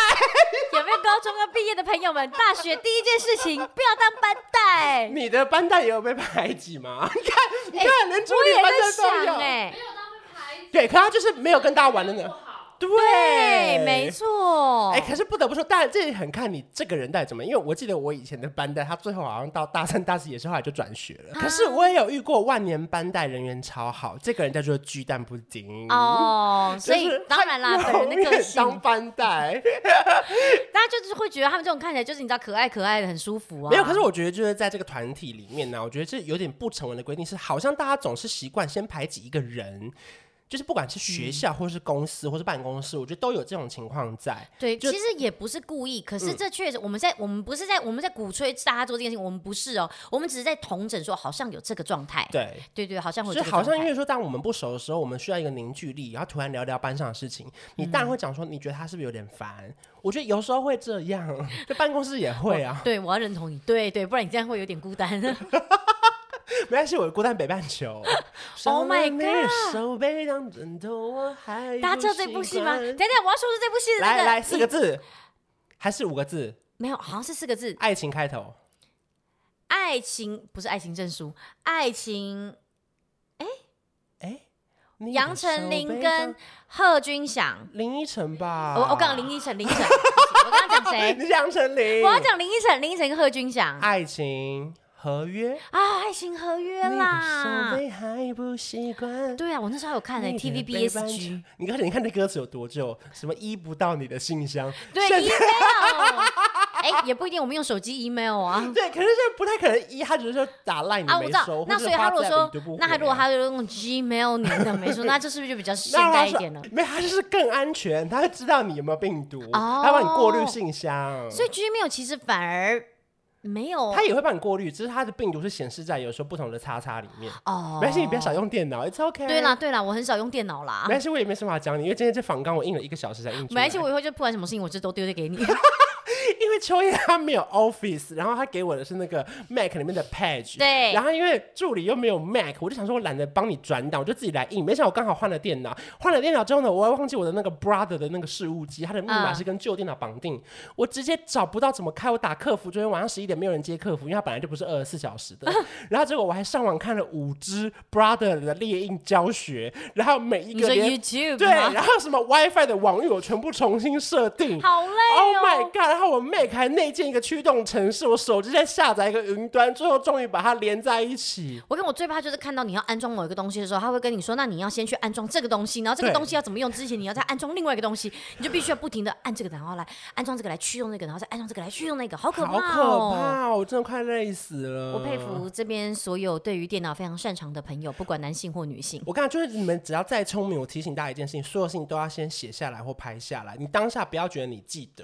有没有高中刚毕业的朋友们？大学第一件事情不要当班代。你的班代也有被排挤吗？你看，你看，连处理班代都有。哎，没有当被排挤。对，可他就是没有跟大家玩的呢。对，对，没错。哎，可是不得不说，当然这也很看你这个人带怎么。因为我记得我以前的班代，他最后好像到大三、大四也是后来就转学了。啊、可是我也有遇过万年班代，人缘超好，这个人叫做巨蛋布丁。哦，所以当然啦，本人的个性当班代，大家就是会觉得他们这种看起来就是你知道可爱可爱的，很舒服啊。没有，可是我觉得就是在这个团体里面呢，我觉得这有点不成文的规定是，好像大家总是习惯先排挤一个人。就是不管是学校，或是公司，或是办公室，嗯、我觉得都有这种情况在。对，其实也不是故意，可是这确实我们在、嗯、我们不是在我们在鼓吹大家做这件事情，我们不是哦，我们只是在同整说好像有这个状态。对对对，好像会。就好像因为说，当我们不熟的时候，我们需要一个凝聚力，然后突然聊聊班上的事情，你当然会讲说，你觉得他是不是有点烦？嗯、我觉得有时候会这样，就办公室也会啊。对，我要认同你。对对，不然你这样会有点孤单。没关系，我孤单北半球。Oh my god！大家知道这部戏吗？等等，我要说出这部戏的。来来，四个字还是五个字？没有，好像是四个字。爱情开头。爱情不是爱情证书，爱情。哎哎，杨丞琳跟贺军翔。林依晨吧？我我刚刚林依晨，林依晨。我刚刚讲谁？你是杨丞琳。我要讲林依晨，林依晨跟贺军翔。爱情。合约啊，爱情合约啦。你还不习惯。对啊，我那时候有看的 TVBSG。你看，你看那歌词有多旧？什么依不到你的信箱？对，email。哎，也不一定，我们用手机 email 啊。对，可是现在不太可能依，他只是说打 line 你没收，那所以他如果说，那他如果他用 Gmail 你的没收，那这是不是就比较现代一点了？没有，他就是更安全，他会知道你有没有病毒，他帮你过滤信箱。所以 Gmail 其实反而。没有，它也会帮你过滤，只是它的病毒是显示在有时候不同的叉叉里面。哦，没关系，你不要少用电脑，It's OK。对啦，对啦，我很少用电脑啦。没关系，我也没什么话讲你，因为今天这访纲我印了一个小时才印出来。没关系，我以后就不管什么事情，我就都丢给你。因为秋叶他没有 Office，然后他给我的是那个 Mac 里面的 Page。对。然后因为助理又没有 Mac，我就想说我懒得帮你转档，我就自己来印。没想到我刚好换了电脑，换了电脑之后呢，我还忘记我的那个 Brother 的那个事务机，它的密码是跟旧电脑绑定，嗯、我直接找不到怎么开。我打客服，昨天晚上十一点没有人接客服，因为它本来就不是二十四小时的。然后结果我还上网看了五支 Brother 的列印教学，然后每一个 YouTube 对，然后什么 WiFi 的网域我全部重新设定，好累哦。Oh my god！然后我 Mac 还内建一个驱动程式，我手机在下载一个云端，最后终于把它连在一起。我跟我最怕就是看到你要安装某一个东西的时候，他会跟你说：“那你要先去安装这个东西，然后这个东西要怎么用之前，你要再安装另外一个东西，你就必须要不停的按这个，然后来安装这个来驱动那个，然后再安装这个来驱动那个，好可怕哦！好可怕，我真的快累死了。我佩服这边所有对于电脑非常擅长的朋友，不管男性或女性。我刚才就是你们只要再聪明，我提醒大家一件事情：所有事情都要先写下来或拍下来，你当下不要觉得你记得。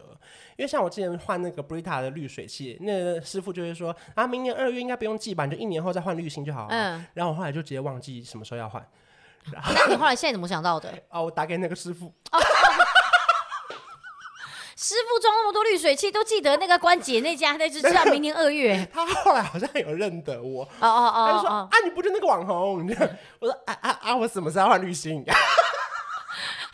因为像我之前换那个 Brita 的滤水器，那个师傅就会说啊，明年二月应该不用寄吧，你就一年后再换滤芯就好了。嗯，然后我后来就直接忘记什么时候要换。那你后来现在怎么想到的？哦，我打给那个师傅。师傅装那么多滤水器，都记得那个关节那家，那就知道明年二月。他后来好像有认得我。哦哦哦，他就说啊，你不就那个网红？我说啊啊啊，我什么时候要换滤芯？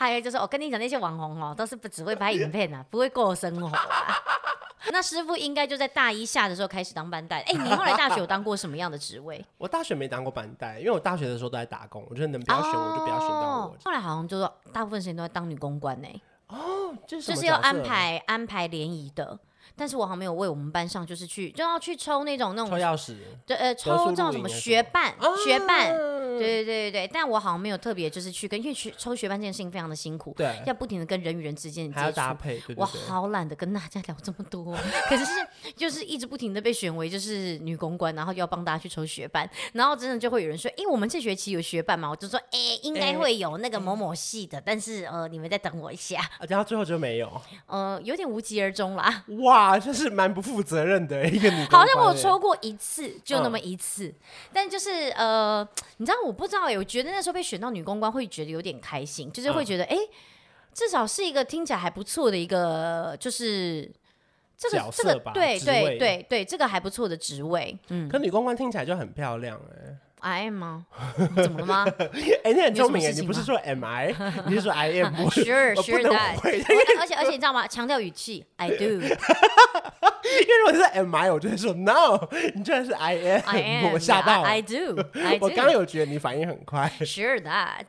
还有就是，我跟你讲，那些网红哦，都是不只会拍影片啊，不会过生活啊。那师傅应该就在大一下的时候开始当班带。哎，你后来大学有当过什么样的职位？我大学没当过班带，因为我大学的时候都在打工。我觉得能不要选，我就不要选到我。后来好像就是大部分时间都在当女公关呢。哦，就是就是要安排安排联谊的。但是我好像没有为我们班上，就是去就要去抽那种那种抽钥匙，对呃，抽这种什么学伴学伴。对对对对，但我好像没有特别就是去跟，因为学抽学伴这件事情非常的辛苦，对，要不停的跟人与人之间还要搭配，对对对，我好懒得跟大家聊这么多，可是是就是一直不停的被选为就是女公关，然后要帮大家去抽学伴，然后真的就会有人说，哎，我们这学期有学伴吗？我就说，哎，应该会有那个某某系的，但是呃，你们再等我一下，然后最后就没有，呃，有点无疾而终啦。哇，这是蛮不负责任的一个女，好像我抽过一次，就那么一次，嗯、但就是呃，你知道我不知道哎，我觉得。那时候被选到女公关，会觉得有点开心，就是会觉得，哎、嗯，至少是一个听起来还不错的一个，就是这个这个对对对对，这个还不错的职位。嗯，可女公关听起来就很漂亮哎、欸。I am 吗？怎么了吗？哎，你很聪明哎，你不是说 Am I？你是说 I am？不是，Sure Sure that。而且而且你知道吗？强调语气，I do。因为如果是 Am I，我就会说 No。你居然是 I am，我吓到了。I do。我刚刚有觉得你反应很快。Sure that。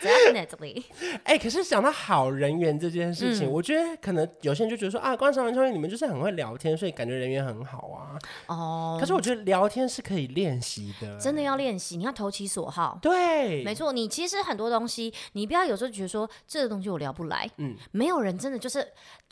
Definitely。哎，可是讲到好人缘这件事情，我觉得可能有些人就觉得说啊，观察完之后你们就是很会聊天，所以感觉人缘很好啊。哦。可是我觉得聊天是可以练习的，真的要练。练习，你要投其所好。对，没错。你其实很多东西，你不要有时候觉得说这个东西我聊不来。嗯，没有人真的就是，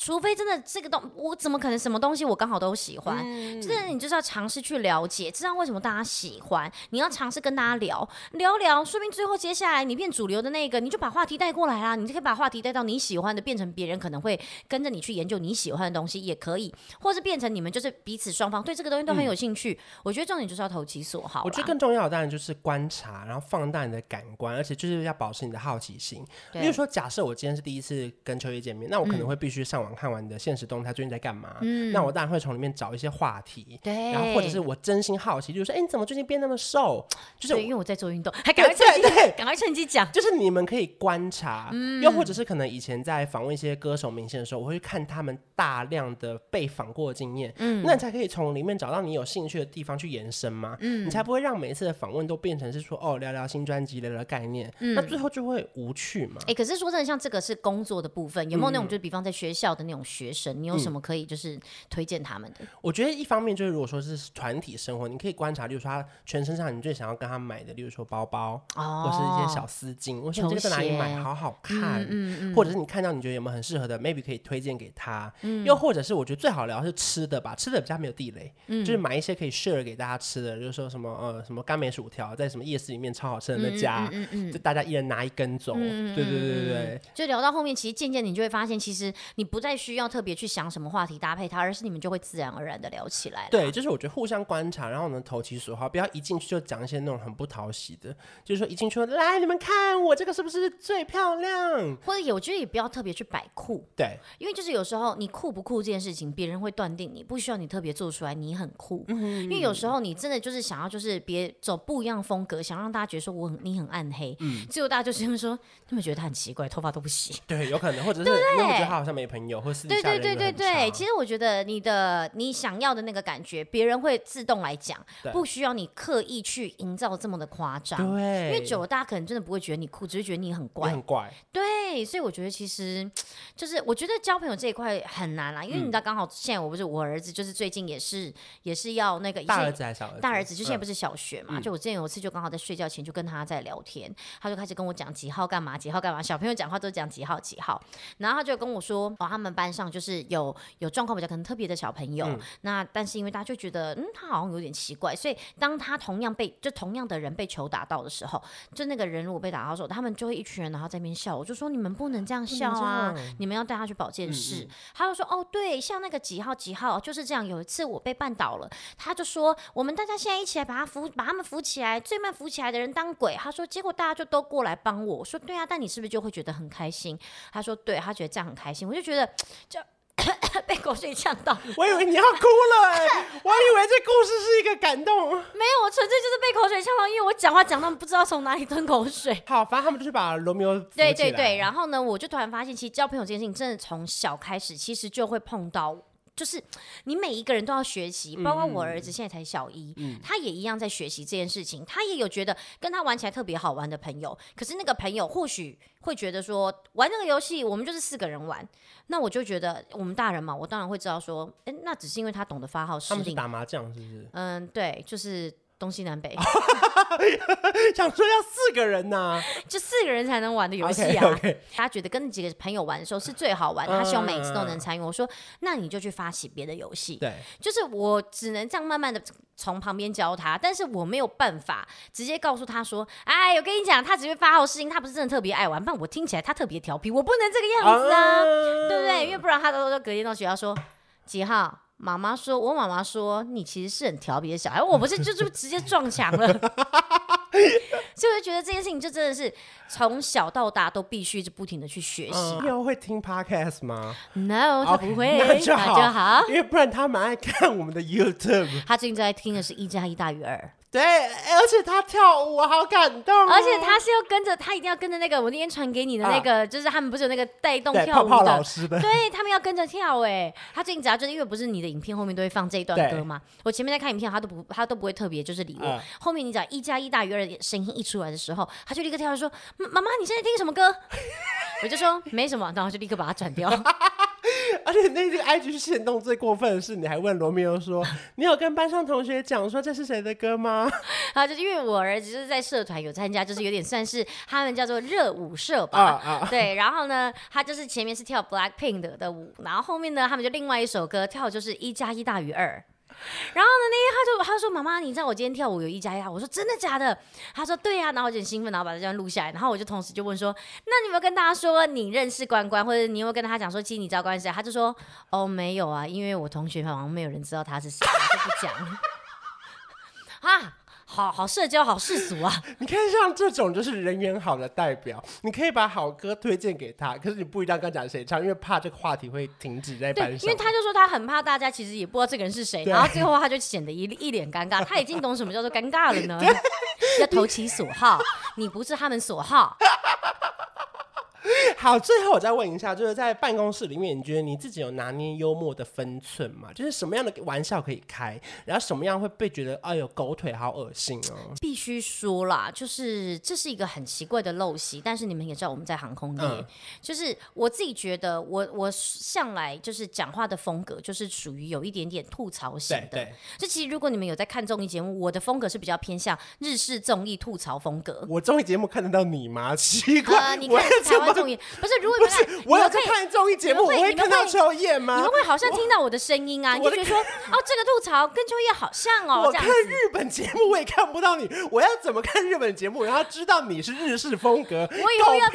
除非真的这个东，我怎么可能什么东西我刚好都喜欢？嗯，就是你就是要尝试去了解，知道为什么大家喜欢。你要尝试跟大家聊聊聊，说明最后接下来你变主流的那个，你就把话题带过来啦。你就可以把话题带到你喜欢的，变成别人可能会跟着你去研究你喜欢的东西，也可以，或是变成你们就是彼此双方对这个东西都很有兴趣。嗯，我觉得重点就是要投其所好。我觉得更重要的当然。就是观察，然后放大你的感官，而且就是要保持你的好奇心。比如说，假设我今天是第一次跟秋叶见面，那我可能会必须上网看完你的现实动态，最近在干嘛？嗯，那我当然会从里面找一些话题。对，然后或者是我真心好奇，就是说，哎，你怎么最近变那么瘦？就是因为我在做运动，还 赶快趁机，赶快趁机讲。就是你们可以观察，嗯又或者是可能以前在访问一些歌手明星的时候，我会看他们大量的被访过的经验，嗯，那你才可以从里面找到你有兴趣的地方去延伸嘛，嗯，你才不会让每一次的访问都变成是说哦，聊聊新专辑，聊聊概念，嗯、那最后就会无趣嘛。哎、欸，可是说真的，像这个是工作的部分，有没有那种、嗯、就是比方在学校的那种学生，你有什么可以就是推荐荐他们的？我觉得一方面就是，如果说是团体生活，你可以观察，例如说他全身上你最想要跟他买的，例如说包包，哦，或是一些小丝巾，我想这个在哪里买好好看，嗯嗯。嗯，或者是你看到你觉得有没有很适合的，maybe 可以推荐给他，嗯，又或者是我觉得最好聊是吃的吧，吃的比较没有地雷，嗯，就是买一些可以 share 给大家吃的，就是说什么呃什么甘梅薯条，在什么夜市里面超好吃的那家，就大家一人拿一根走，对对对对，就聊到后面，其实渐渐你就会发现，其实你不再需要特别去想什么话题搭配它，而是你们就会自然而然的聊起来。对，就是我觉得互相观察，然后呢投其所好，不要一进去就讲一些那种很不讨喜的，就是说一进去说来你们看我这个是不是最漂亮？或者有，我觉得也不要特别去摆酷，对，因为就是有时候你酷不酷这件事情，别人会断定你不需要你特别做出来你很酷，嗯因为有时候你真的就是想要就是别走不一样风格，想让大家觉得说我很你很暗黑，嗯，最后大家就是因为说他们觉得他很奇怪，头发都不洗，对，有可能，或者是因为觉得他好像没朋友，对对对对对，其实我觉得你的你想要的那个感觉，别人会自动来讲，不需要你刻意去营造这么的夸张，对，因为久了大家可能真的不会觉得你酷，只是觉得你很怪，很怪，对，所以我觉得其实就是我觉得交朋友这一块很难啦，因为你知道刚好现在我不是我儿子，就是最近也是也是要那个大儿子还是小儿子，大儿子就现在不是小学嘛，就我之前有一次就刚好在睡觉前就跟他在聊天，他就开始跟我讲几号干嘛，几号干嘛，小朋友讲话都讲几号几号，然后他就跟我说哦，他们班上就是有有状况比较可能特别的小朋友，那但是因为大家就觉得嗯他好像有点奇怪，所以当他同样被就同样的人被球打到的时候，就那个人如果被打到的时候，他们就会一群人然后在那边笑，我就说你们不能这样笑啊，你们要带他去保健室。他就说哦对，像那个几号几号就是这样，有一次我被绊倒了，他就说我们大家现在一起来把他扶把他们扶起来，最慢扶起来的人当鬼。他说结果大家就都过来帮我，我说对啊，但你是不是就会觉得很开心？他说对，他觉得这样很开心，我就觉得就。被口水呛到，我以为你要哭了 我以为这故事是一个感动，没有，我纯粹就是被口水呛到，因为我讲话讲到不知道从哪里吞口水。好，反正他们就是把罗密欧对对对，然后呢，我就突然发现，其实交朋友这件事情真的从小开始，其实就会碰到。就是你每一个人都要学习，包括我儿子现在才小一，嗯，他也一样在学习这件事情。他也有觉得跟他玩起来特别好玩的朋友，可是那个朋友或许会觉得说，玩这个游戏我们就是四个人玩，那我就觉得我们大人嘛，我当然会知道说，哎、欸，那只是因为他懂得发号施令。他们打麻将是不是？嗯，对，就是。东西南北，想说要四个人呐、啊，就四个人才能玩的游戏啊。Okay, okay. 他觉得跟几个朋友玩的时候是最好玩，他希望每次都能参与。我说，那你就去发起别的游戏。对，就是我只能这样慢慢的从旁边教他，但是我没有办法直接告诉他说，哎，我跟你讲，他只会发号施令，他不是真的特别爱玩。但我听起来他特别调皮，我不能这个样子啊，啊对不对？因为不然他都都隔天到学校说几号。妈妈说：“我妈妈说你其实是很调皮的小孩，我不是就就直接撞墙了，就会觉得这件事情就真的是从小到大都必须是不停的去学习。你、嗯、会听 podcast 吗？No，他不会那就好，因为不然他蛮爱看我们的 YouTube。他最近在听的是一加一大于二。”对，而且他跳舞，好感动、哦。而且他是要跟着，他一定要跟着那个我那天传给你的那个，啊、就是他们不是有那个带动跳舞的，泡泡老师的对，他们要跟着跳哎。他最近只要就是因为不是你的影片后面都会放这一段歌嘛，我前面在看影片，他都不他都不会特别就是理我。啊、后面你只要一加一大于二的声音一出来的时候，他就立刻跳，说：“妈妈，你现在听什么歌？”我就说没什么，然后就立刻把它转掉。而且那个 IG 限动最过分的是，你还问罗密欧说：“你有跟班上同学讲说这是谁的歌吗？” 啊，就是因为我儿子就是在社团有参加，就是有点算是他们叫做热舞社吧。Uh, uh. 对，然后呢，他就是前面是跳 Blackpink 的的舞，然后后面呢，他们就另外一首歌跳就是一加一大于二。然后呢，那他就他说：“妈妈，你知道我今天跳舞有一加一？”我说：“真的假的？”他说：“对呀、”然后我就很兴奋，然后把这样录下来。然后我就同时就问说：“那你有没有跟大家说你认识关关，或者你有没有跟他讲说其实你知道关关谁？”他就说：“哦，没有啊，因为我同学好像没有人知道他是谁，就不讲。” 啊。好好社交，好世俗啊！你看，像这种就是人缘好的代表，你可以把好歌推荐给他，可是你不一定要跟他讲谁唱，因为怕这个话题会停止在班上。因为他就说他很怕大家其实也不知道这个人是谁，然后最后他就显得一一脸尴尬。他已经懂什么叫做尴尬了呢？要投其所好，你不是他们所好。好，最后我再问一下，就是在办公室里面，你觉得你自己有拿捏幽默的分寸吗？就是什么样的玩笑可以开，然后什么样会被觉得哎呦狗腿好恶心哦？必须说啦，就是这是一个很奇怪的陋习，但是你们也知道我们在航空业，嗯、就是我自己觉得我我向来就是讲话的风格就是属于有一点点吐槽型的。对，就其实如果你们有在看综艺节目，我的风格是比较偏向日式综艺吐槽风格。我综艺节目看得到你吗？奇怪，呃、你看台湾综艺 不是？如果你们不是我有在看综艺节目，会我会看到秋叶吗？你们会好像听到我的声音啊？你就觉得说，哦，这个吐槽跟秋叶好像哦。我看日本节目我也看不到你，我要怎么看日本节目？然后知道你是日式风格。我以后要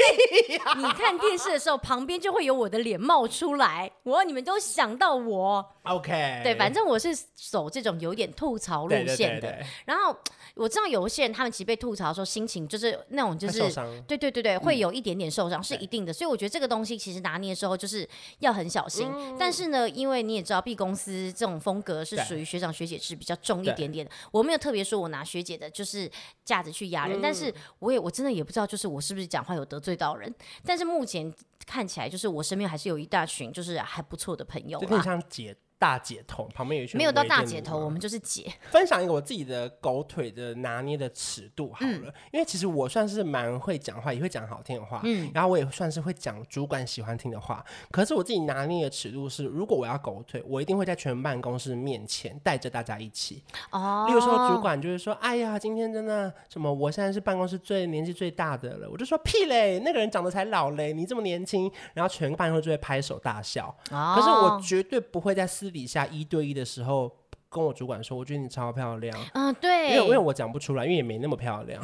你看电视的时候，旁边就会有我的脸冒出来，我你们都想到我。OK，对，反正我是走这种有点吐槽路线的。对对对对，然后我知道有一些人，他们其实被吐槽的时候，心情就是那种就是，对对对对，会有一点点受伤，嗯、是一定的。所以我觉得这个东西其实拿捏的时候就是要很小心。嗯、但是呢，因为你也知道，B 公司这种风格是属于学长学姐是比较重一点点的。我没有特别说我拿学姐的就是架子去压人，嗯、但是我也我真的也不知道，就是我是不是讲话有得罪到人。但是目前看起来，就是我身边还是有一大群就是还不错的朋友，就像姐。大姐头旁边有一群，没有到大姐头，我们就是姐。分享一个我自己的狗腿的拿捏的尺度好了，嗯、因为其实我算是蛮会讲话，也会讲好听的话，嗯，然后我也算是会讲主管喜欢听的话。可是我自己拿捏的尺度是，如果我要狗腿，我一定会在全办公室面前带着大家一起。哦，例如说主管就是说，哎呀，今天真的什么，我现在是办公室最年纪最大的了，我就说屁嘞，那个人长得才老嘞，你这么年轻，然后全班会就会拍手大笑。哦，可是我绝对不会在私私底下一对一的时候跟我主管说，我觉得你超漂亮。嗯，对，因为因为我讲不出来，因为也没那么漂亮。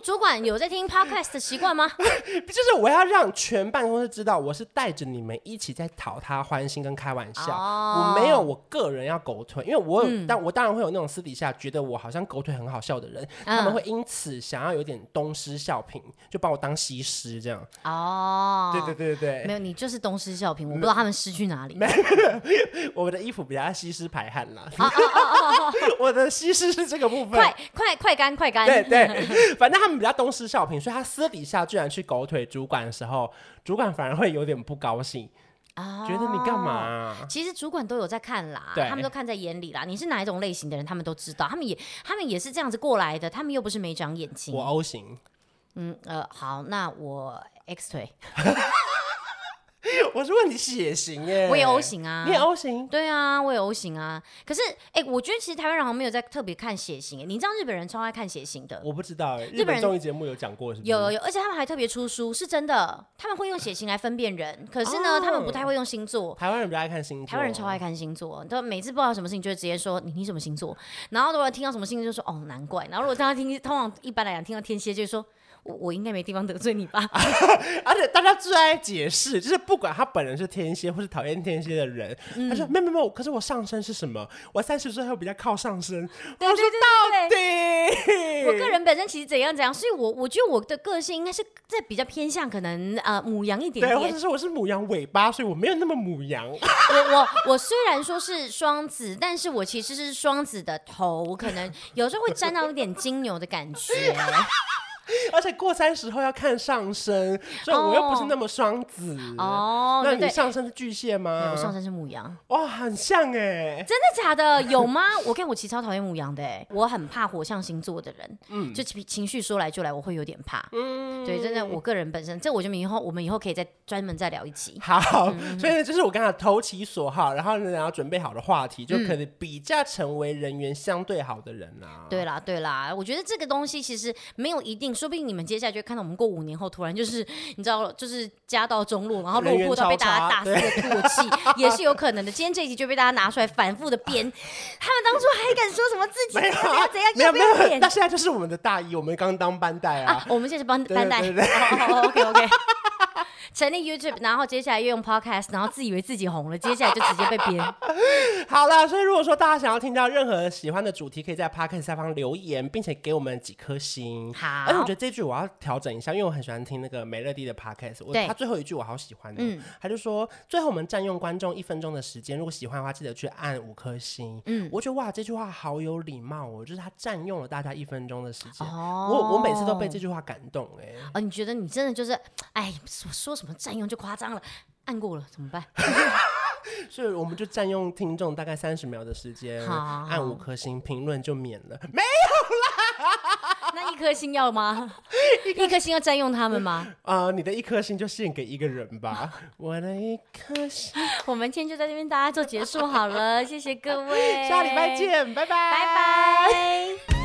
主主管有在听 podcast 的习惯吗？就是我要让全办公室知道，我是带着你们一起在讨他欢心跟开玩笑。Oh. 我没有我个人要狗腿，因为我有，嗯、但我当然会有那种私底下觉得我好像狗腿很好笑的人，嗯、他们会因此想要有点东施效颦，就把我当西施这样。哦，oh. 对对对对，没有，你就是东施效颦，我不知道他们失去哪里。没有，我的衣服比较西施排汗啦。我的西施是这个部分，快快快干快干，对对。反正他们比较东施效颦，所以他私底下居然去狗腿主管的时候，主管反而会有点不高兴啊，觉得你干嘛啊？其实主管都有在看啦，他们都看在眼里啦。你是哪一种类型的人，他们都知道，他们也他们也是这样子过来的，他们又不是没长眼睛。我 O 型，嗯呃，好，那我 X 腿。我是问你血型耶，我也 O 型啊，你也 O 型，对啊，我也 O 型啊。可是，哎、欸，我觉得其实台湾人好像没有在特别看血型，你知道日本人超爱看血型的。我不知道，哎，日本综艺节目有讲过是不是？有有有，而且他们还特别出书，是真的，他们会用血型来分辨人。可是呢，哦、他们不太会用星座。台湾人比较爱看星座，台湾人超爱看星座，他每次不知道什么事情就会直接说你你什么星座，然后如果听到什么星座就说哦难怪，然后如果大家听通常一般来讲听到天蝎就说。我我应该没地方得罪你吧？而且大家最爱解释，就是不管他本人是天蝎或是讨厌天蝎的人，嗯、他说没有没有，可是我上身是什么？我三十岁后比较靠上身。对对对对，我说到底，我个人本身其实怎样怎样，所以我我觉得我的个性应该是在比较偏向可能呃母羊一点点，对，或者是我是母羊尾巴，所以我没有那么母羊。我我我虽然说是双子，但是我其实是双子的头，我可能有时候会沾到一点金牛的感觉。而且过三十后要看上升，所以我又不是那么双子哦。那你上升是巨蟹吗？我上升是母羊。哇，很像哎！真的假的？有吗？我看我其实超讨厌母羊的哎，我很怕火象星座的人。嗯，就情情绪说来就来，我会有点怕。嗯，对，真的，我个人本身，这我就以后我们以后可以再专门再聊一集。好，所以呢，就是我刚才投其所好，然后呢，然后准备好的话题，就可能比较成为人缘相对好的人啊。对啦，对啦，我觉得这个东西其实没有一定。说不定你们接下来就会看到我们过五年后，突然就是 你知道，就是家道中落，然后落魄到被大家大肆的唾弃，也是有可能的。今天这一集就被大家拿出来反复的 编，他们当初还敢说什么自己怎样怎样，要不要脸？那现在就是我们的大一，我们刚当班带啊，我们现在是班班带。OK OK。成立 YouTube，然后接下来又用 Podcast，然后自以为自己红了，接下来就直接被编。好了，所以如果说大家想要听到任何喜欢的主题，可以在 Podcast 下方留言，并且给我们几颗星。好，而且我觉得这句我要调整一下，因为我很喜欢听那个美乐蒂的 Podcast，我他最后一句我好喜欢的，嗯，他就说最后我们占用观众一分钟的时间，如果喜欢的话，记得去按五颗星。嗯，我觉得哇，这句话好有礼貌哦，就是他占用了大家一分钟的时间。哦，我我每次都被这句话感动哎。哦，你觉得你真的就是，哎，说说什么占用就夸张了，按过了怎么办？所以我们就占用听众大概三十秒的时间，好好好，按五颗星评论就免了，没有啦。那一颗星要吗？一颗星要占用他们吗？啊、呃，你的一颗星就献给一个人吧。我的一颗星，我们今天就在这边大家做结束好了，谢谢各位，下礼拜见，拜拜，拜拜。